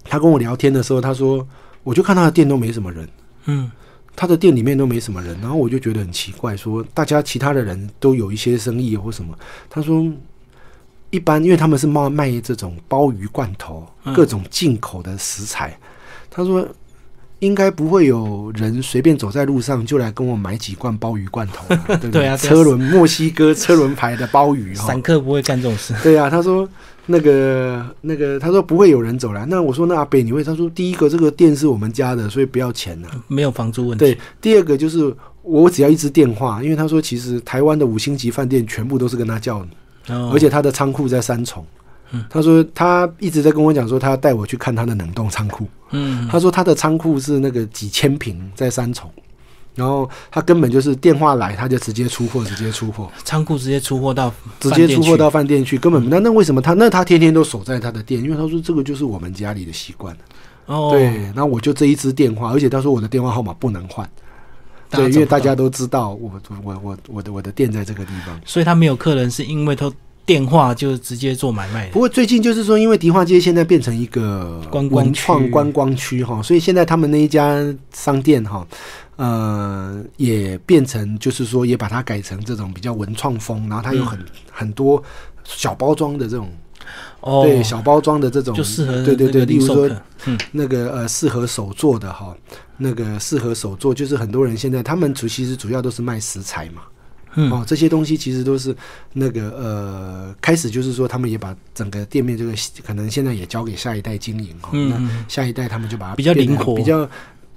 Speaker 2: 他跟我聊天的时候，他说，我就看他的店都没什么人。
Speaker 1: 嗯
Speaker 2: 他的店里面都没什么人，然后我就觉得很奇怪，说大家其他的人都有一些生意或什么。他说，一般因为他们是卖卖这种鲍鱼罐头，
Speaker 1: 嗯
Speaker 2: 各种进口的食材。他说，应该不会有人随便走在路上就来跟我买几罐鲍鱼罐头嘛，对不
Speaker 1: 对
Speaker 2: 车轮墨西哥车轮牌的鲍鱼哈
Speaker 1: 散，客不会干这种事。
Speaker 2: 对啊，他说那个那个，他说不会有人走来。那我说那阿北你会？他说第一个这个店是我们家的，所以不要钱呐、
Speaker 1: 没有房租问题。
Speaker 2: 对，第二个就是我只要一支电话，因为他说其实台湾的五星级饭店全部都是跟他叫的，
Speaker 1: 哦，
Speaker 2: 而且他的仓库在三重。
Speaker 1: 嗯
Speaker 2: 他说他一直在跟我讲说他要带我去看他的冷冻仓库。
Speaker 1: 嗯，
Speaker 2: 他说他的仓库是那个几千平在三重，然后他根本就是电话来他就直接出货，直接出货，
Speaker 1: 仓库直接出货到
Speaker 2: 直接出货到饭店去，根本那那为什么他那他天天都守在他的店？因为他说这个就是我们家里的习惯。
Speaker 1: 哦，
Speaker 2: 对，那我就这一支电话，而且他说我的电话号码不能换。对，因为
Speaker 1: 大家
Speaker 2: 都知道我我我我的我的店在这个地方。
Speaker 1: 所以他没有客人是因为他电话就直接做买卖。
Speaker 2: 不过最近就是说，因为迪化街现在变成一个
Speaker 1: 观光
Speaker 2: 文创
Speaker 1: 区
Speaker 2: 观光区哈，所以现在他们那一家商店哈，呃，也变成就是说，也把它改成这种比较文创风，然后它有很、很多小包装的这种，
Speaker 1: 哦，
Speaker 2: 对小包装的这种，
Speaker 1: 就适合
Speaker 2: 对对对，例如说那个呃适合手做的哈，那个适合手做，就是很多人现在他们主其实主要都是卖食材嘛，
Speaker 1: 嗯。
Speaker 2: 哦，这些东西其实都是那个呃，开始就是说他们也把整个店面这个可能现在也交给下一代经营哈，那下一代他们就把它
Speaker 1: 比较灵活。
Speaker 2: 比较。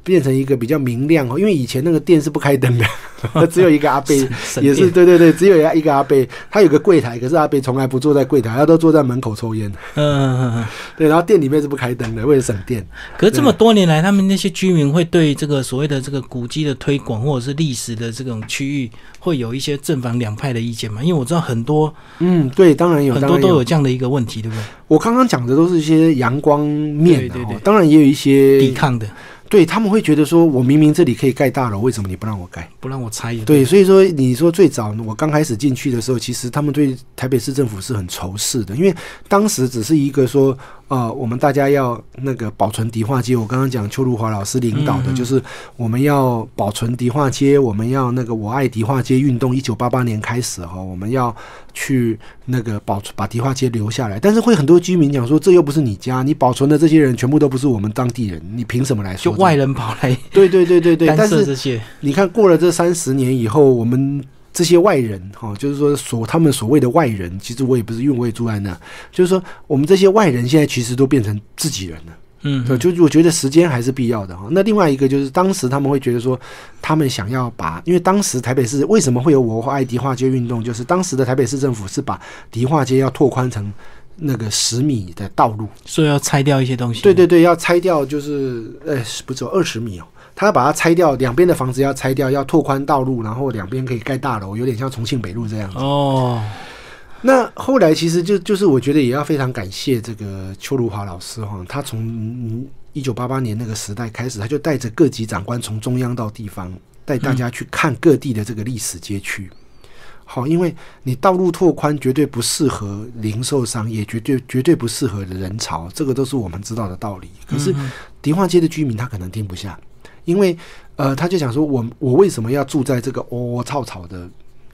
Speaker 2: 变成一个比较明亮哦，因为以前那个店是不开灯的，只有一个阿贝也是对对对，只有一个阿贝，他有个柜台，可是阿贝从来不坐在柜台，他都坐在门口抽烟。
Speaker 1: 嗯嗯嗯嗯。
Speaker 2: 对，然后店里面是不开灯的，为了省电。
Speaker 1: 可是这么多年来，他们那些居民会对这个所谓的这个古迹的推广，或者是历史的这种区域，会有一些正反两派的意见嘛？因为我知道很多
Speaker 2: 嗯，对，当然有，
Speaker 1: 很多都有这样的一个问题，对不对？
Speaker 2: 我刚刚讲的都是一些阳光面的、哦，
Speaker 1: 对对对
Speaker 2: 当然也有一些
Speaker 1: 抵抗的，
Speaker 2: 对他们会觉得说，我明明这里可以盖大楼，为什么你不让我盖？
Speaker 1: 不让我拆。
Speaker 2: 对，所以说你说最早我刚开始进去的时候，其实他们对台北市政府是很仇视的，因为当时只是一个说，呃，我们大家要那个保存迪化街。我刚刚讲邱如华老师领导的，就是我们要保存迪化街，我们要那个我爱迪化街运动，一九八八年开始哈，我们要去那个保存把迪化街留下来。但是会很多居民讲说，这又不是你家，你保存的这些人全部都不是我们当地人，你凭什么来说？
Speaker 1: 就外人跑来
Speaker 2: 对对对对对，但是
Speaker 1: 这些，
Speaker 2: 你看，过了这三十年以后，我们这些外人哈、就是说所他们所谓的外人，其实我也不是，因为我也住在那，就是说我们这些外人现在其实都变成自己人了。
Speaker 1: 嗯，
Speaker 2: 对，就我觉得时间还是必要的哈。那另外一个就是，当时他们会觉得说，他们想要把，因为当时台北市为什么会有我爱迪化街运动，就是当时的台北市政府是把迪化街要拓宽成那个十米的道路。
Speaker 1: 所以要拆掉一些东西。
Speaker 2: 对对对，要拆掉就是，呃，不是二十米哦，他要把它拆掉，两边的房子要拆掉，要拓宽道路，然后两边可以盖大楼，有点像重庆北路这样子。
Speaker 1: 哦，
Speaker 2: 那后来其实就就是我觉得也要非常感谢这个邱如华老师哈，他从一九八八年那个时代开始，他就带着各级长官从中央到地方，带大家去看各地的这个历史街区。好，因为你道路拓宽绝对不适合零售商也，绝对绝对不适合人潮，这个都是我们知道的道理。可是迪化街的居民他可能听不下，因为呃，他就想说，我我为什么要住在这个窝窝草草的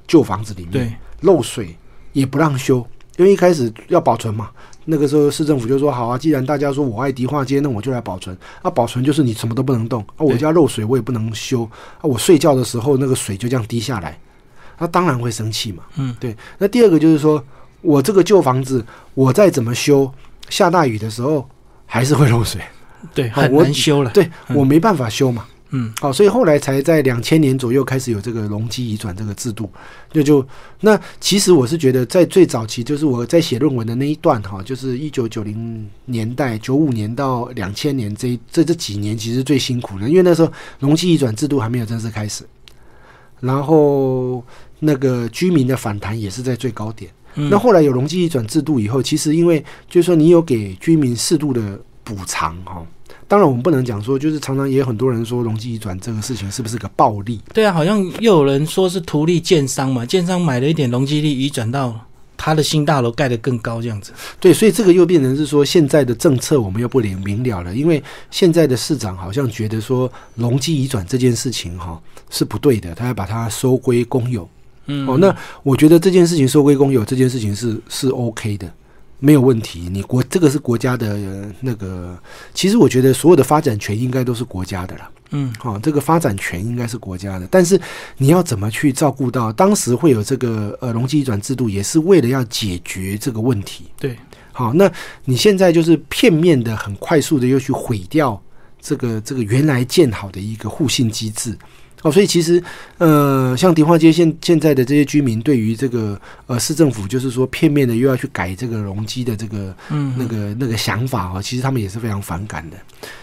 Speaker 2: 旧房子里面？漏水也不让修，因为一开始要保存嘛。那个时候市政府就说好啊，既然大家说我爱迪化街，那我就来保存。啊，保存就是你什么都不能动啊，我家漏水我也不能修啊，我睡觉的时候那个水就这样滴下来。他当然会生气嘛，嗯，对。那第二个就是说，我这个旧房子，我再怎么修，下大雨的时候还是会漏水，
Speaker 1: 对，很难修了。
Speaker 2: 对我没办法修嘛，嗯，好，所以后来才在两千年左右开始有这个容积移转这个制度。就就那其实我是觉得，在最早期，就是我在写论文的那一段哈，就是一九九零年代九五年到两千年这这这几年，其实最辛苦的，因为那时候容积移转制度还没有正式开始，然后。那个居民的反弹也是在最高点。那后来有容积移转制度以后，其实因为就是说你有给居民适度的补偿哈。当然我们不能讲说，就是常常也有很多人说容积移转这个事情是不是个暴利？
Speaker 1: 对啊，好像又有人说是图利建商嘛，建商买了一点容积率移转到他的新大楼盖得更高这样子。
Speaker 2: 对，所以这个又变成是说现在的政策我们又不明明了了，因为现在的市长好像觉得说容积移转这件事情哈是不对的，他要把它收归公有。嗯，哦，那我觉得这件事情收归公有，这件事情是是 OK 的，没有问题。你国这个是国家的那个，其实我觉得所有的发展权应该都是国家的了。嗯，好，这个发展权应该是国家的，但是你要怎么去照顾到当时会有这个呃容积移转制度，也是为了要解决这个问题。
Speaker 1: 对，
Speaker 2: 好，那你现在就是片面的、很快速的又去毁掉这个这个原来建好的一个互信机制。哦，所以其实，呃，像迪化街现现在的这些居民，对于这个呃市政府，就是说片面的又要去改这个容积的这个嗯那个那个想法哦，其实他们也是非常反感的。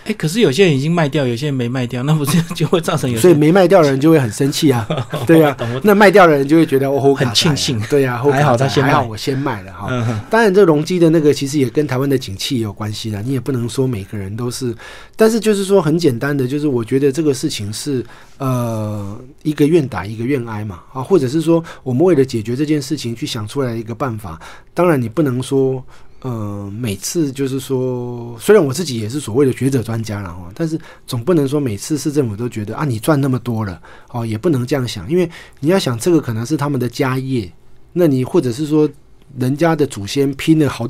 Speaker 1: 哎，可是有些人已经卖掉，有些人没卖掉，那不是 就会造成有？
Speaker 2: 所以没卖掉的人就会很生气啊，对啊。那卖掉的人就会觉得哦，
Speaker 1: 很庆幸，
Speaker 2: 对呀，
Speaker 1: 还好他先
Speaker 2: 还好我先卖了哈。当然，这容积的那个其实也跟台湾的景气也有关系的，你也不能说每个人都是，但是就是说很简单的，就是我觉得这个事情是。呃，呃一个愿打一个愿挨嘛，啊，或者是说，我们为了解决这件事情去想出来一个办法。当然，你不能说，呃，每次就是说，虽然我自己也是所谓的学者专家了哈，但是总不能说每次市政府都觉得啊，你赚那么多了，哦，也不能这样想，因为你要想这个可能是他们的家业，那你或者是说。人家的祖先拼了好，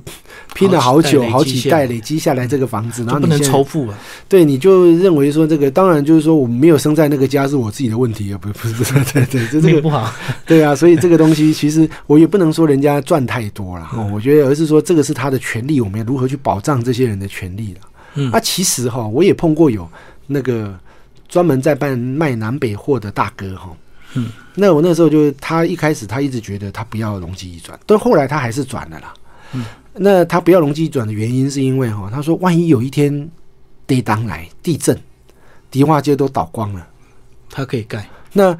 Speaker 2: 拼了好久，好几代累积下来这个房子，然后
Speaker 1: 不能仇富啊。
Speaker 2: 对，你就认为说这个，当然就是说我没有生在那个家是我自己的问题啊，不 不是不是，对对，这这个
Speaker 1: 不好。
Speaker 2: 对啊，所以这个东西其实我也不能说人家赚太多了，我觉得而是说这个是他的权利，我们要如何去保障这些人的权利了。嗯，啊，其实哈，我也碰过有那个专门在办卖南北货的大哥哈。嗯，那我那时候就他一开始他一直觉得他不要容积移转，但后来他还是转了啦。嗯，那他不要容积移转的原因是因为哈，他说万一有一天地当来地震，迪化街都倒光了，
Speaker 1: 他可以盖。
Speaker 2: 那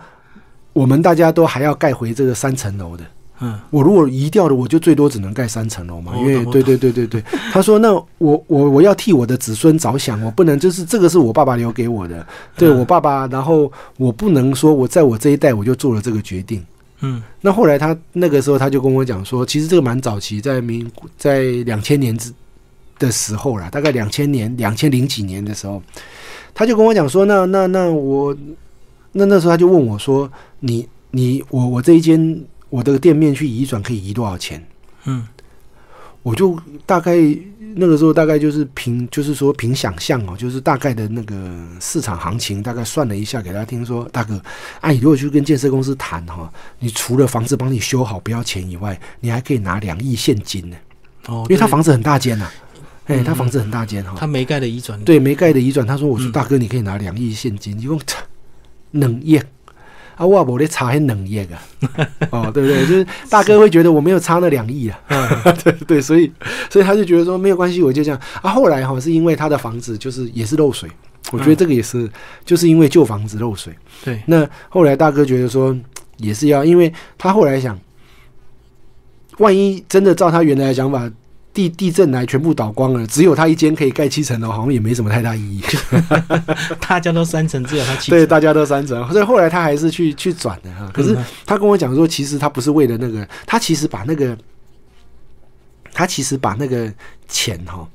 Speaker 2: 我们大家都还要盖回这个三层楼的。嗯，我如果移掉了，我就最多只能盖三层楼嘛。因为对对对对对，他说那我我我要替我的子孙着想，我不能就是这个是我爸爸留给我的，对我爸爸，然后我不能说我在我这一代我就做了这个决定。嗯，那后来他那个时候他就跟我讲说，其实这个蛮早期，在民在两千年之的时候啦，大概两千年两千零几年的时候，他就跟我讲说，那那那我那那时候他就问我说，你你我我这一间。我的店面去移转可以移多少钱？嗯，我就大概那个时候大概就是凭就是说凭想象哦，就是大概的那个市场行情，大概算了一下给他听说，大哥，啊，你如果去跟建设公司谈哈，你除了房子帮你修好不要钱以外，你还可以拿两亿现金呢。哦，因为他房子很大间呐，哎，他房子很大间哈，
Speaker 1: 他没盖的移转，
Speaker 2: 对，没盖的移转，他说我说大哥，你可以拿两亿现金，一共能亿。啊，我冇咧差很两亿啊，哦，对不对？就是大哥会觉得我没有差那两亿啊，对对，所以所以他就觉得说没有关系，我就这样啊。后来哈是因为他的房子就是也是漏水，我觉得这个也是就是因为旧房子漏水。
Speaker 1: 对，
Speaker 2: 那后来大哥觉得说也是要，因为他后来想，万一真的照他原来的想法，地地震来全部倒光了，只有他一间可以盖七层楼，好像也没什么太大意义。
Speaker 1: 大家都三层，只有他七
Speaker 2: 对，大家都三层，所以后来他还是去去转的哈。可是
Speaker 1: 嗯
Speaker 2: 他跟我讲说，其实他不是为了那个，他其实把那个，他其实把那个钱哈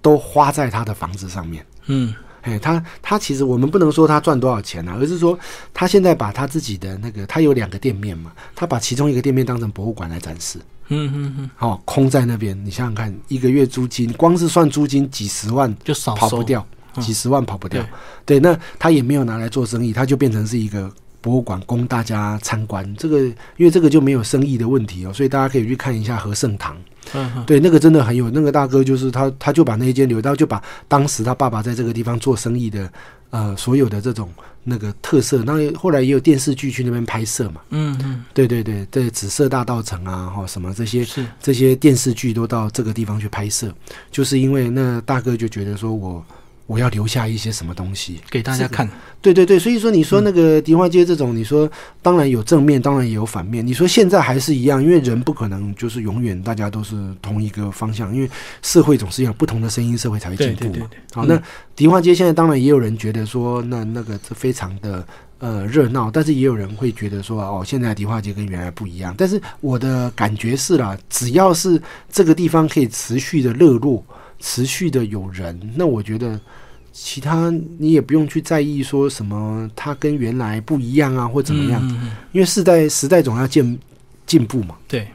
Speaker 2: 都花在他的房子上面。
Speaker 1: 嗯
Speaker 2: 哎，他他其实我们不能说他赚多少钱啊，而是说他现在把他自己的那个，他有两个店面嘛，他把其中一个店面当成博物馆来展示。
Speaker 1: 嗯嗯嗯，
Speaker 2: 哦，空在那边，你想想看，一个月租金，光是算租金几十万
Speaker 1: 就少收
Speaker 2: 跑不。掉，
Speaker 1: 嗯
Speaker 2: 几十万跑不掉。对，那他也没有拿来做生意，他就变成是一个博物馆供大家参观。这个因为这个就没有生意的问题哦，所以大家可以去看一下和盛堂。对，那个真的很有，那个大哥就是他，他就把那一间留到，就把当时他爸爸在这个地方做生意的呃所有的这种那个特色，那后来也有电视剧去那边拍摄嘛。
Speaker 1: 嗯嗯，
Speaker 2: 对对对对，紫色大道城啊，哈什么这些
Speaker 1: 是。
Speaker 2: 这些电视剧都到这个地方去拍摄，就是因为那大哥就觉得说我我要留下一些什么东西。
Speaker 1: 给大家看。
Speaker 2: 对对对，所以说你说那个迪化街这种，你说当然有正面，当然也有反面。你说现在还是一样，因为人不可能就是永远大家都是同一个方向，因为社会总是要有不同的声音，社会才会进步嘛。好，
Speaker 1: 嗯
Speaker 2: 那迪化街现在当然也有人觉得说，那那个这非常的呃热闹，但是也有人会觉得说，哦，现在迪化街跟原来不一样。但是我的感觉是啦，只要是这个地方可以持续的热络，持续的有人，那我觉得其他你也不用去在意说什么它跟原来不一样啊，或怎么样，
Speaker 1: 嗯嗯嗯
Speaker 2: 因为时代时代总要进进步嘛。
Speaker 1: 对。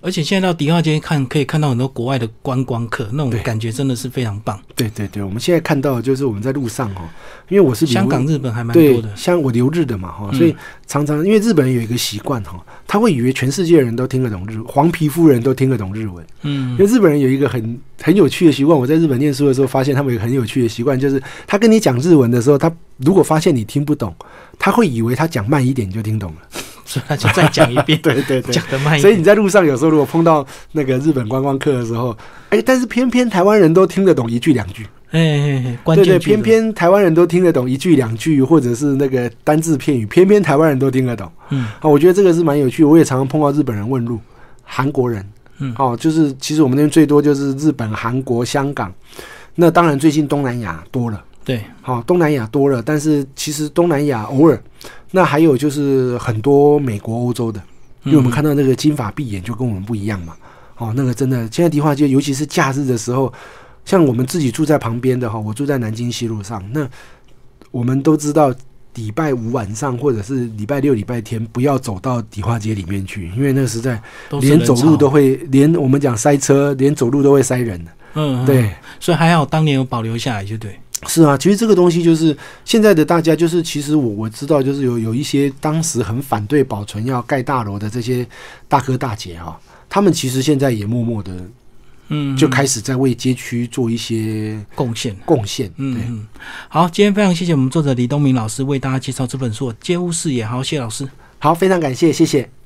Speaker 1: 而且现在到迪化街看，可以看到很多国外的观光客，那种感觉真的是非常棒。
Speaker 2: 对对对，我们现在看到的就是我们在路上哦，因为我是
Speaker 1: 香港、日本还蛮多的，。
Speaker 2: 像我留日的嘛哈，
Speaker 1: 嗯
Speaker 2: 所以常常因为日本人有一个习惯哈，他会以为全世界人都听得懂日，黄皮肤人都听得懂日文。
Speaker 1: 嗯
Speaker 2: 因为日本人有一个很很有趣的习惯，我在日本念书的时候发现他们有很有趣的习惯，就是他跟你讲日文的时候，他如果发现你听不懂，他会以为他讲慢一点就听懂了。
Speaker 1: 所以他就再讲一遍，
Speaker 2: 对对对。
Speaker 1: 讲的慢一点。
Speaker 2: 所以你在路上有时候如果碰到那个日本观光客的时候，哎，但是偏偏台湾人都听得懂一句两句，
Speaker 1: 哎哎哎，关
Speaker 2: 对对，偏偏台湾人都听得懂一句两句，或者是那个单字片语，偏偏台湾人都听得懂。
Speaker 1: 嗯
Speaker 2: 啊，我觉得这个是蛮有趣的。我也常常碰到日本人问路，韩国人，
Speaker 1: 嗯
Speaker 2: 哦，就是其实我们那边最多就是日本、韩国、香港。那当然最近东南亚多了，
Speaker 1: 对，
Speaker 2: 好、东南亚多了，但是其实东南亚偶尔，那还有就是很多美国、欧洲的，因为我们
Speaker 1: 嗯
Speaker 2: 看到那个金发碧眼就跟我们不一样嘛。哦，那个真的，现在迪化街，尤其是假日的时候，像我们自己住在旁边的哈，我住在南京西路上，那我们都知道，礼拜五晚上或者是礼拜六、礼拜天，不要走到迪化街里面去，因为那实在连走路都会，连我们讲塞车，连走路都会塞人的。
Speaker 1: 嗯，嗯
Speaker 2: 对，
Speaker 1: 所以还好当年有保留下来，就对。
Speaker 2: 是啊，其实这个东西就是现在的大家，就是其实我我知道，就是有有一些当时很反对保存要盖大楼的这些大哥大姐哈、他们其实现在也默默的
Speaker 1: 嗯，
Speaker 2: 就开始在为街区做一些
Speaker 1: 贡献。
Speaker 2: 贡献。
Speaker 1: 嗯嗯，好，今天非常谢谢我们作者李东明老师为大家介绍这本书《街屋视野》。好，谢谢老师。
Speaker 2: 好，非常感谢，谢谢。